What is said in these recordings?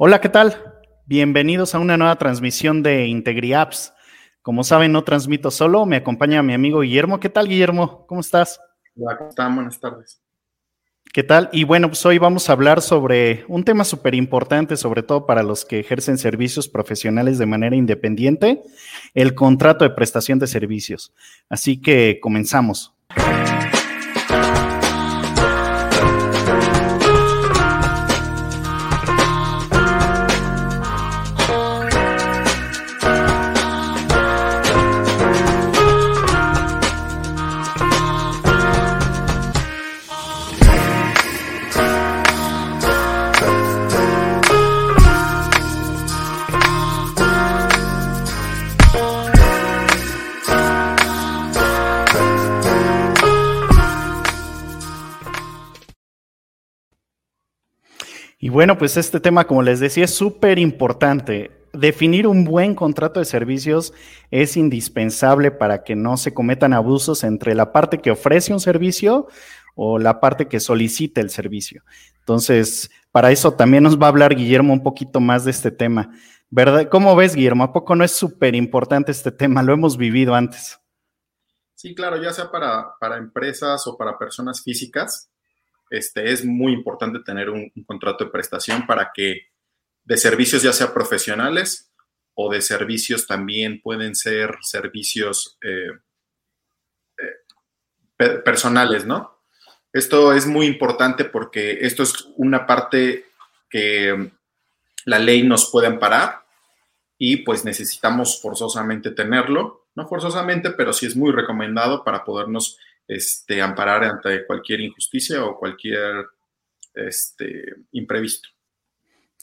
Hola, ¿qué tal? Bienvenidos a una nueva transmisión de IntegriApps. Como saben, no transmito solo, me acompaña mi amigo Guillermo. ¿Qué tal, Guillermo? ¿Cómo estás? Hola, ¿cómo están? Buenas tardes. ¿Qué tal? Y bueno, pues hoy vamos a hablar sobre un tema súper importante, sobre todo para los que ejercen servicios profesionales de manera independiente, el contrato de prestación de servicios. Así que comenzamos. Bueno, pues este tema, como les decía, es súper importante. Definir un buen contrato de servicios es indispensable para que no se cometan abusos entre la parte que ofrece un servicio o la parte que solicita el servicio. Entonces, para eso también nos va a hablar Guillermo un poquito más de este tema. ¿Verdad? ¿Cómo ves, Guillermo? ¿A poco no es súper importante este tema? Lo hemos vivido antes. Sí, claro, ya sea para, para empresas o para personas físicas, este, es muy importante tener un, contrato de prestación para que de servicios ya sea profesionales o de servicios también pueden ser servicios eh, eh, personales, ¿no? Esto es muy importante porque esto es una parte que la ley nos puede amparar y pues necesitamos forzosamente tenerlo, no forzosamente, pero sí es muy recomendado para podernos este, amparar ante cualquier injusticia o cualquier este, imprevisto.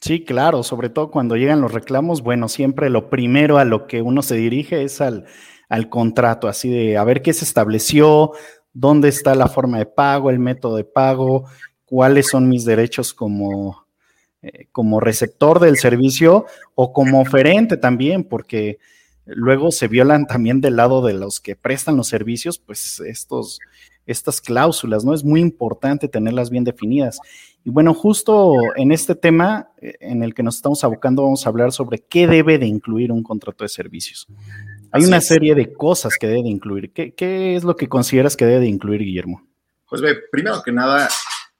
Sí, claro, sobre todo cuando llegan los reclamos, bueno, siempre lo primero a lo que uno se dirige es al, al contrato, así de a ver qué se estableció, dónde está la forma de pago, el método de pago, cuáles son mis derechos como, eh, como receptor del servicio o como oferente también, porque Luego se violan también del lado de los que prestan los servicios, pues estos, estas cláusulas, ¿no? Es muy importante tenerlas bien definidas. Y bueno, justo en este tema eh, en el que nos estamos abocando, vamos a hablar sobre qué debe de incluir un contrato de servicios. Hay una serie de cosas que debe de incluir. ¿Qué, es lo que consideras que debe de incluir, Guillermo? Pues ve, primero que nada,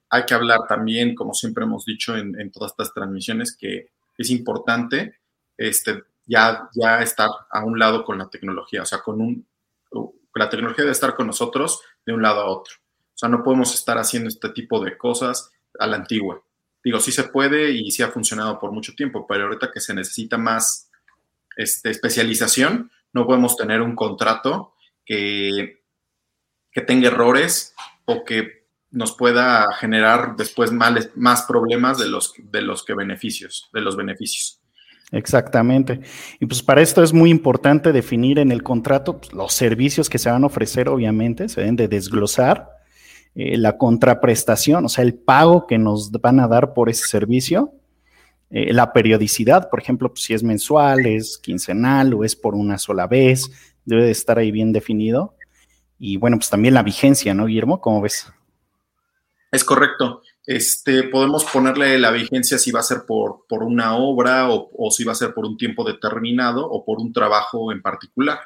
hay que hablar también, como siempre hemos dicho en, en todas estas transmisiones, que es importante este, ya, ya estar a un lado con la tecnología, o sea, con un, la tecnología debe estar con nosotros de un lado a otro. O sea, no podemos estar haciendo este tipo de cosas a la antigua. Digo, sí se puede y sí ha funcionado por mucho tiempo, pero ahorita que se necesita más este, especialización, no podemos tener un contrato que, que tenga errores o que nos pueda generar después más problemas de los, de los que beneficios, de los beneficios. Exactamente. Y pues para esto es muy importante definir en el contrato pues, los servicios que se van a ofrecer, obviamente, se deben de desglosar, eh, la contraprestación, o sea, el pago que nos van a dar por ese servicio, eh, la periodicidad, por ejemplo, pues, si es mensual, es quincenal o es por una sola vez, debe de estar ahí bien definido. Y bueno, pues también la vigencia, ¿no, Guillermo? ¿Cómo ves? Es correcto. Este, podemos ponerle la vigencia si va a ser por, por una obra o, si va a ser por un tiempo determinado o por un trabajo en particular.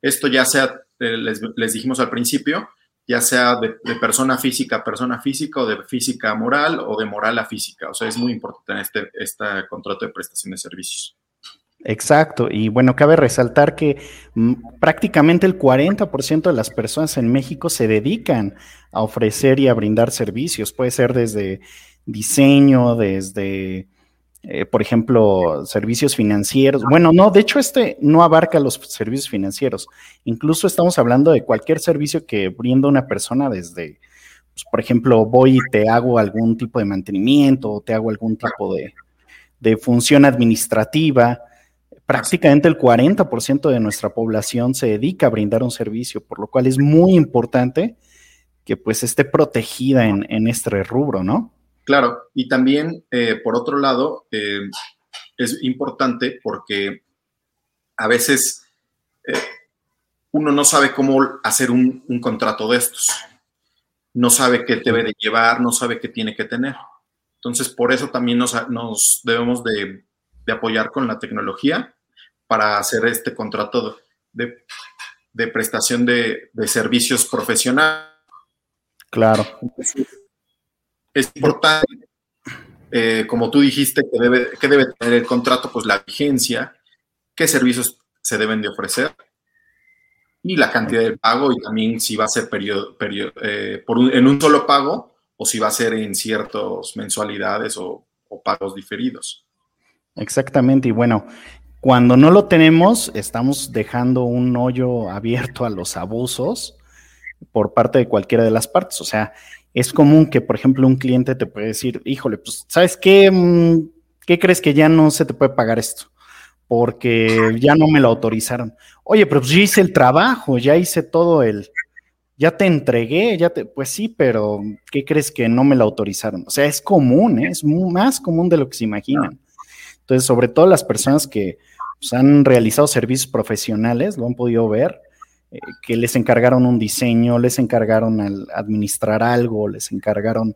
Esto ya sea, eh, les, dijimos al principio, ya sea de, persona física a persona física o de física a moral o de moral a física. O sea, es muy importante este, este contrato de prestación de servicios. Exacto, y bueno, cabe resaltar que mm, prácticamente el 40% de las personas en México se dedican a ofrecer y a brindar servicios, puede ser desde diseño, desde, eh, por ejemplo, servicios financieros. Bueno, no, de hecho este no abarca los servicios financieros, incluso estamos hablando de cualquier servicio que brinda una persona desde, pues, por ejemplo, voy y te hago algún tipo de mantenimiento o te hago algún tipo de, de función administrativa prácticamente el 40% de nuestra población se dedica a brindar un servicio, por lo cual es muy importante que pues esté protegida en, este rubro, ¿no? Claro, y también, eh, por otro lado, eh, es importante porque a veces eh, uno no sabe cómo hacer un, un, contrato de estos, no sabe qué debe de llevar, no sabe qué tiene que tener. Entonces, por eso también nos, debemos de, apoyar con la tecnología para hacer este contrato de, prestación de, servicios profesionales. Claro. Es importante, eh, como tú dijiste, que debe, que debe tener el contrato, pues la vigencia, qué servicios se deben de ofrecer y la cantidad de pago y también si va a ser periodo, eh, por en un solo pago o si va a ser en ciertas mensualidades o, pagos diferidos. Exactamente, y bueno, cuando no lo tenemos, estamos dejando un hoyo abierto a los abusos por parte de cualquiera de las partes. O sea, es común que, por ejemplo, un cliente te puede decir, híjole, pues, ¿sabes qué? Mm, ¿Qué crees que ya no se te puede pagar esto? Porque ya no me lo autorizaron. Oye, pero pues yo hice el trabajo, ya hice todo el, ya te entregué, ya te, pues sí, pero ¿qué crees que no me lo autorizaron? O sea, es común, ¿eh? es más común de lo que se imaginan. Entonces, sobre todo las personas que pues, han realizado servicios profesionales, lo han podido ver, eh, que les encargaron un diseño, les encargaron al administrar algo, les encargaron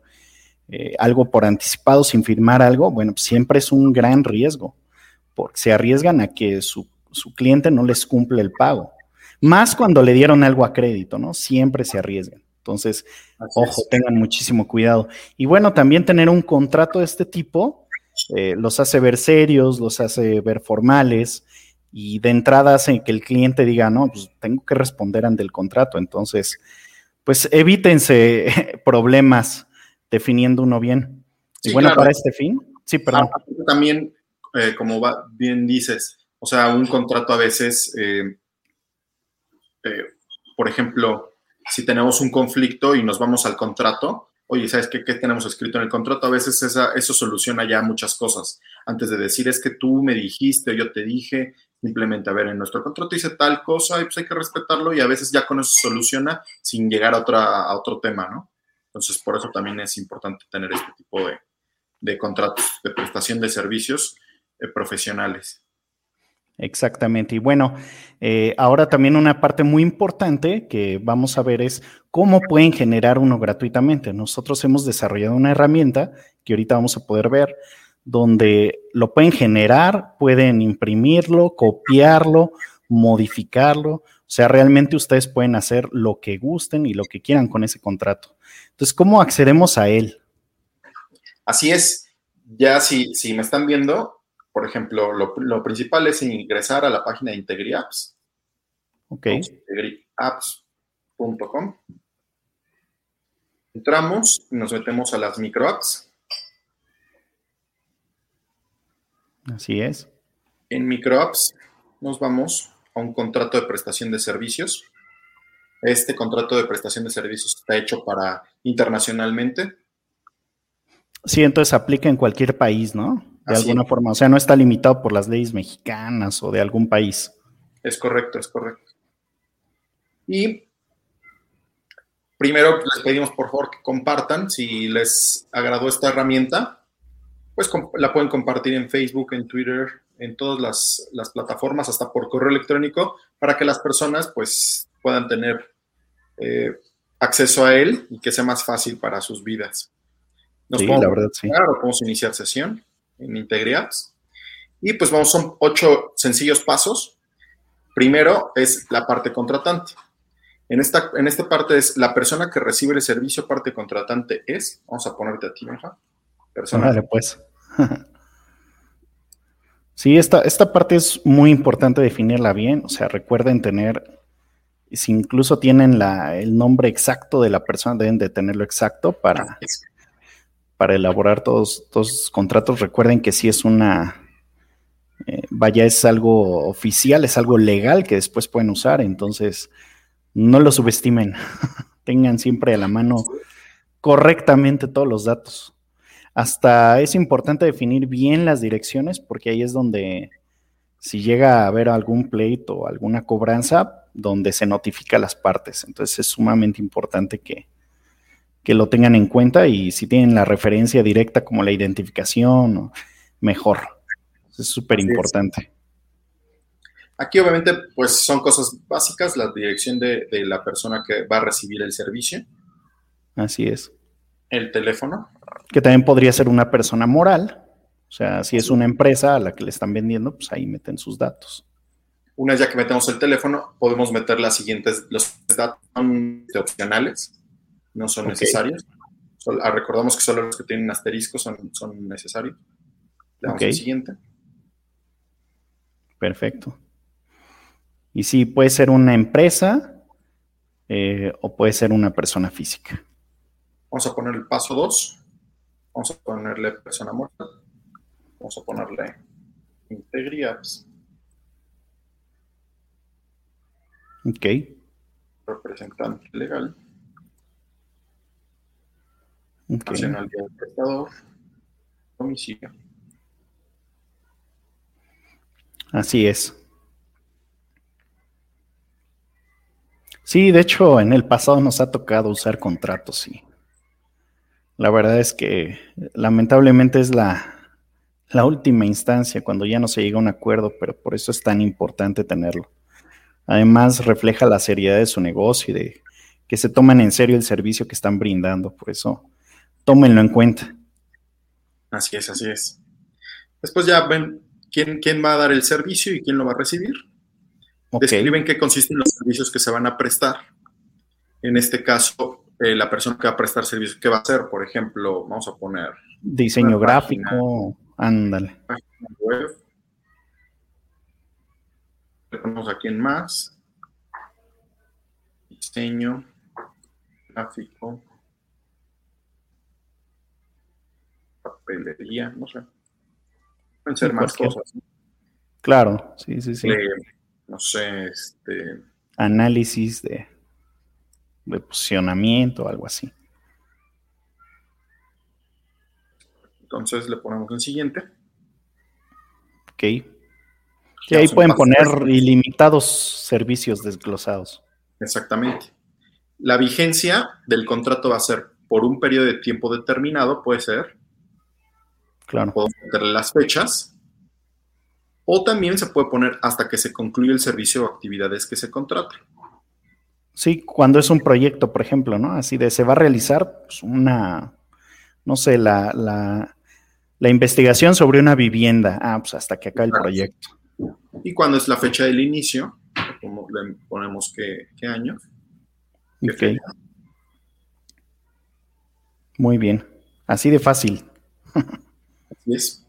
eh, algo por anticipado sin firmar algo, bueno, pues siempre es un gran riesgo, porque se arriesgan a que su, su cliente no les cumple el pago. Más cuando le dieron algo a crédito, ¿no? Siempre se arriesgan. Entonces, ojo, tengan muchísimo cuidado. Y bueno, también tener un contrato de este tipo eh, los hace ver serios, los hace ver formales y de entrada hace que el cliente diga, no, pues tengo que responder ante el contrato. Entonces, pues evítense problemas definiendo uno bien. y bueno, para este fin, sí, perdón. Ah, también, eh, como bien dices, o sea, un contrato a veces eh, por ejemplo, si tenemos un conflicto y nos vamos al contrato, oye, ¿sabes qué, tenemos escrito en el contrato? A veces eso soluciona ya muchas cosas. Antes de decir, es que tú me dijiste o yo te dije, simplemente, a ver, en nuestro contrato dice tal cosa y pues hay que respetarlo y a veces ya con eso soluciona sin llegar a, otra, a otro tema, ¿no? Entonces, por eso también es importante tener este tipo de, contratos de prestación de servicios eh, profesionales. Exactamente. Y bueno, eh, ahora también una parte muy importante que vamos a ver es cómo pueden generar uno gratuitamente. Nosotros hemos desarrollado una herramienta que ahorita vamos a poder ver, donde lo pueden generar, pueden imprimirlo, copiarlo, modificarlo. O sea, realmente ustedes pueden hacer lo que gusten y lo que quieran con ese contrato. Entonces, ¿cómo accedemos a él? Así es. Ya si, si me están viendo, por ejemplo, lo, principal es ingresar a la página de IntegriApps. Ok. IntegriApps.com. Entramos y nos metemos a las microapps. Así es. En microapps nos vamos a un contrato de prestación de servicios. Este contrato de prestación de servicios está hecho para internacionalmente. Sí, entonces aplica en cualquier país, ¿no? De alguna forma. O sea, no está limitado por las leyes mexicanas o de algún país. Es correcto, es correcto. Y primero les pedimos por favor que compartan. Si les agradó esta herramienta, pues la pueden compartir en Facebook, en Twitter, en todas las, plataformas, hasta por correo electrónico, para que las personas pues puedan tener eh, acceso a él y que sea más fácil para sus vidas. sí, la verdad, sí. Claro, podemos iniciar sesión en IntegriApps. Y pues vamos, son ocho sencillos pasos. Primero es la parte contratante. En esta, en esta parte es la persona que recibe el servicio, parte contratante es, vamos a ponerte a ti, ¿no? Persona. Vale, pues. sí, esta, esta parte es muy importante definirla bien. O sea, recuerden tener, si incluso tienen la, el nombre exacto de la persona, deben de tenerlo exacto para, para elaborar todos, los contratos. Recuerden que si es una, eh, vaya, es algo oficial, es algo legal que después pueden usar, entonces no lo subestimen, tengan siempre a la mano correctamente todos los datos. Hasta es importante definir bien las direcciones porque ahí es donde si llega a haber algún pleito o alguna cobranza, donde se notifica a las partes. Entonces es sumamente importante que, que lo tengan en cuenta y si tienen la referencia directa como la identificación, mejor. Es súper importante. Aquí obviamente pues son cosas básicas, la dirección de, la persona que va a recibir el servicio. Así es. El teléfono. Que también podría ser una persona moral. O sea, si es una empresa a la que le están vendiendo, pues ahí meten sus datos. Una vez ya que metemos el teléfono, podemos meter las siguientes, los datos opcionales, no son necesarios. Ah, recordamos que solo los que tienen asterisco son, son necesarios. Le damos el siguiente. Perfecto. Y sí, puede ser una empresa eh, o puede ser una persona física. Vamos a poner el paso 2. Vamos a ponerle persona muerta. Vamos a ponerle integridades. Ok. Representante legal. Okay. Nacionalidad del prestador. Domicilio. Así es. Sí, de hecho, en el pasado nos ha tocado usar contratos, y La verdad es que lamentablemente es la, la última instancia cuando ya no se llega a un acuerdo, pero por eso es tan importante tenerlo. Además, refleja la seriedad de su negocio y de que se toman en serio el servicio que están brindando. Por eso, tómenlo en cuenta. Así es, así es. Después ya ven quién, quién va a dar el servicio y quién lo va a recibir. Describen qué consisten los servicios que se van a prestar. En este caso, eh, la persona que va a prestar servicios, ¿qué va a hacer? Por ejemplo, vamos a poner... Diseño gráfico, ándale. Página web. Le ponemos aquí en más. Diseño gráfico. Papelería, no sé. Pueden ser más cosas. Claro, sí, sí, sí no sé, este... Análisis de, de posicionamiento, algo así. Entonces le ponemos en siguiente. Ok. Y ahí pueden poner ilimitados servicios desglosados. Exactamente. La vigencia del contrato va a ser por un periodo de tiempo determinado, puede ser. Claro. Podemos meterle las fechas o también se puede poner hasta que se concluya el servicio o actividades que se contratan. Sí, cuando es un proyecto, por ejemplo, ¿no? Así de se va a realizar pues, una, no sé, la, la, investigación sobre una vivienda. Ah, pues hasta que acabe el proyecto. Y cuando es la fecha del inicio, como le ponemos qué, año. ok. Muy bien. Así de fácil. Así es.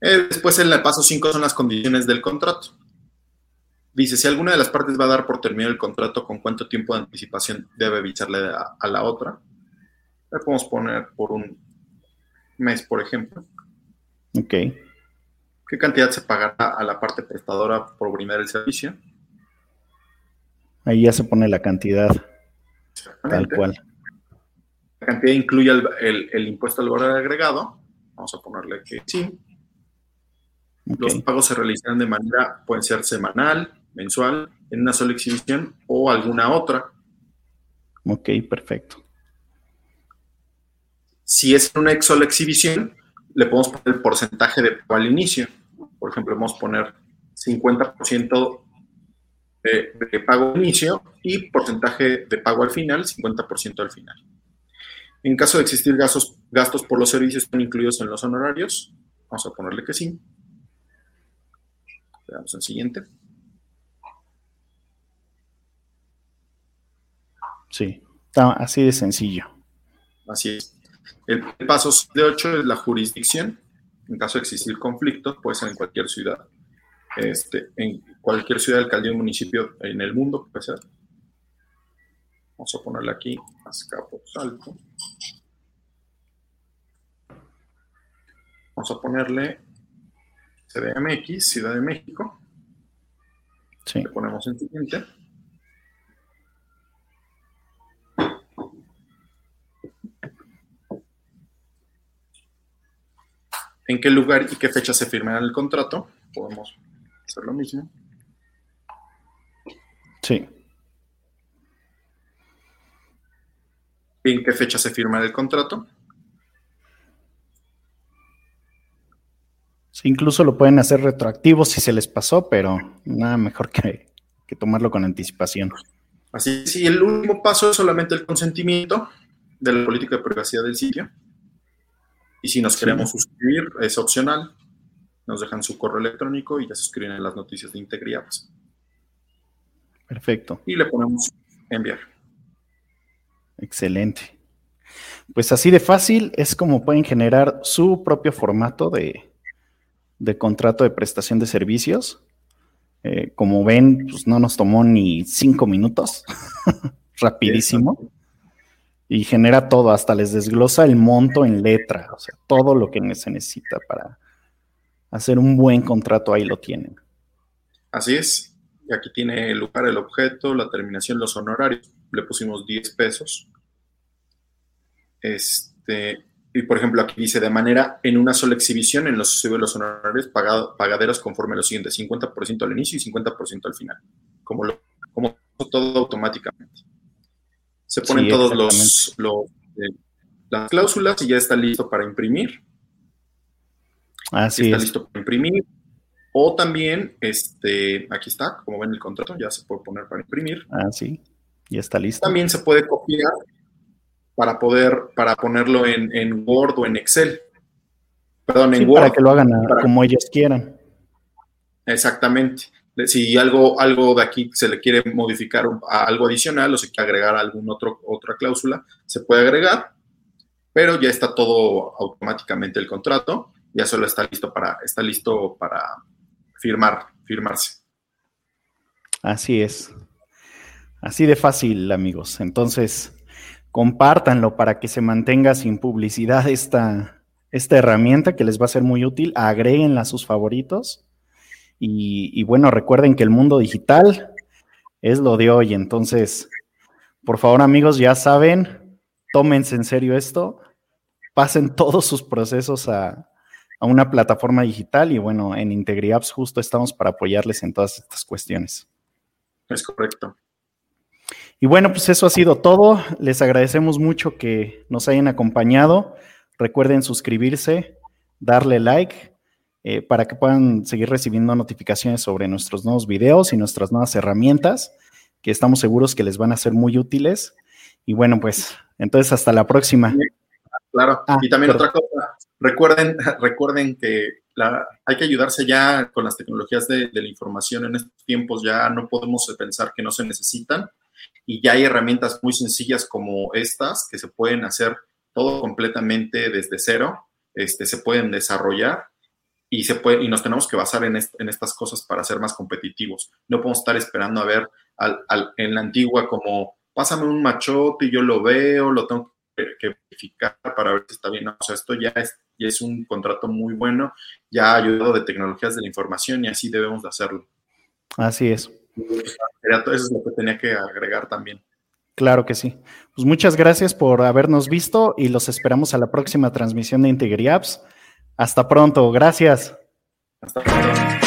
Eh, después en el paso 5 son las condiciones del contrato. Dice, si alguna de las partes va a dar por terminado el contrato, ¿con cuánto tiempo de anticipación debe avisarle a, la otra? Le podemos poner por un mes, por ejemplo. Ok. ¿Qué cantidad se pagará a la parte prestadora por brindar el servicio? Ahí ya se pone la cantidad. Tal cual. La cantidad incluye el, el impuesto al valor agregado. Vamos a ponerle que sí. Los pagos se realizarán de manera, pueden ser semanal, mensual, en una sola exhibición o alguna otra. Ok, perfecto. Si es una sola exhibición, le podemos poner el porcentaje de pago al inicio. Por ejemplo, vamos a poner 50% de, de, pago al inicio y porcentaje de pago al final, 50% al final. En caso de existir gastos, gastos por los servicios están incluidos en los honorarios, vamos a ponerle que sí. Le damos al siguiente. Sí, está así de sencillo. Así es. El paso de 8 es la jurisdicción. En caso de existir conflicto, puede ser en cualquier ciudad. Este, en cualquier ciudad, alcaldía o municipio en el mundo, puede ser. Vamos a ponerle aquí salto. Vamos a ponerle CDMX, Ciudad de México. Sí. Le ponemos en siguiente. ¿En qué lugar y qué fecha se firmará el contrato? Podemos hacer lo mismo. Sí. ¿En qué fecha se firma el contrato? incluso lo pueden hacer retroactivo si se les pasó, pero nada mejor que, tomarlo con anticipación. Así sí, el último paso es solamente el consentimiento de la política de privacidad del sitio. Y si nos queremos suscribir, es opcional. Nos dejan su correo electrónico y ya suscriben en las noticias de IntegriApps. Perfecto. Y le ponemos enviar. Excelente. Pues así de fácil es como pueden generar su propio formato de, contrato de prestación de servicios. Eh, como ven, pues no nos tomó ni cinco minutos. Rapidísimo. Y genera todo, hasta les desglosa el monto en letra, o sea, todo lo que se necesita para hacer un buen contrato, ahí lo tienen. Así es. Y aquí tiene el lugar, el objeto, la terminación, los honorarios. Le pusimos 10 pesos. Este, y por ejemplo, aquí dice de manera en una sola exhibición en los los honorarios pagaderos conforme lo siguiente: 50% al inicio y 50% al final. Como, lo, como todo automáticamente. Se ponen todos los, eh, las cláusulas y ya está listo para imprimir. Así está listo para imprimir. O también, este, aquí está, como ven el contrato, ya se puede poner para imprimir. Ah, sí, ya está listo. También se puede copiar para poder, para ponerlo en, Word o en Excel. Perdón, en Word. Para que lo hagan como ellos quieran. Exactamente. Si algo, algo de aquí se le quiere modificar a algo adicional o se quiere agregar otro, otra cláusula, se puede agregar, pero ya está todo automáticamente el contrato, ya solo está listo para, está listo para firmar, firmarse. Así es. Así de fácil, amigos. Entonces, compártanlo para que se mantenga sin publicidad esta, esta herramienta que les va a ser muy útil. Agréguenla a sus favoritos. Y, bueno, recuerden que el mundo digital es lo de hoy. Entonces, por favor, amigos, ya saben, tómense en serio esto, pasen todos sus procesos a, a una plataforma digital y bueno, en IntegriApps justo estamos para apoyarles en todas estas cuestiones. Es correcto. Y bueno, pues eso ha sido todo. Les agradecemos mucho que nos hayan acompañado. Recuerden suscribirse, darle like eh, para que puedan seguir recibiendo notificaciones sobre nuestros nuevos videos y nuestras nuevas herramientas, que estamos seguros que les van a ser muy útiles. Y bueno, pues entonces hasta la próxima. Claro. Ah, y también otra cosa, recuerden, recuerden que hay que ayudarse ya con las tecnologías de, de la información en estos tiempos, ya no podemos pensar que no se necesitan y ya hay herramientas muy sencillas como estas que se pueden hacer todo completamente desde cero, este, se pueden desarrollar y, se puede, y nos tenemos que basar en, en estas cosas para ser más competitivos. No podemos estar esperando a ver al, en la antigua como, pásame un machote y yo lo veo, lo tengo que verificar para ver si está bien. o sea, esto ya es, ya es un contrato muy bueno, ya ayudado de tecnologías de la información y así debemos de hacerlo. Así es. Eso es lo que tenía que agregar también. Claro que sí. Pues muchas gracias por habernos visto y los esperamos a la próxima transmisión de Integri Apps. Hasta pronto. Gracias. Hasta pronto.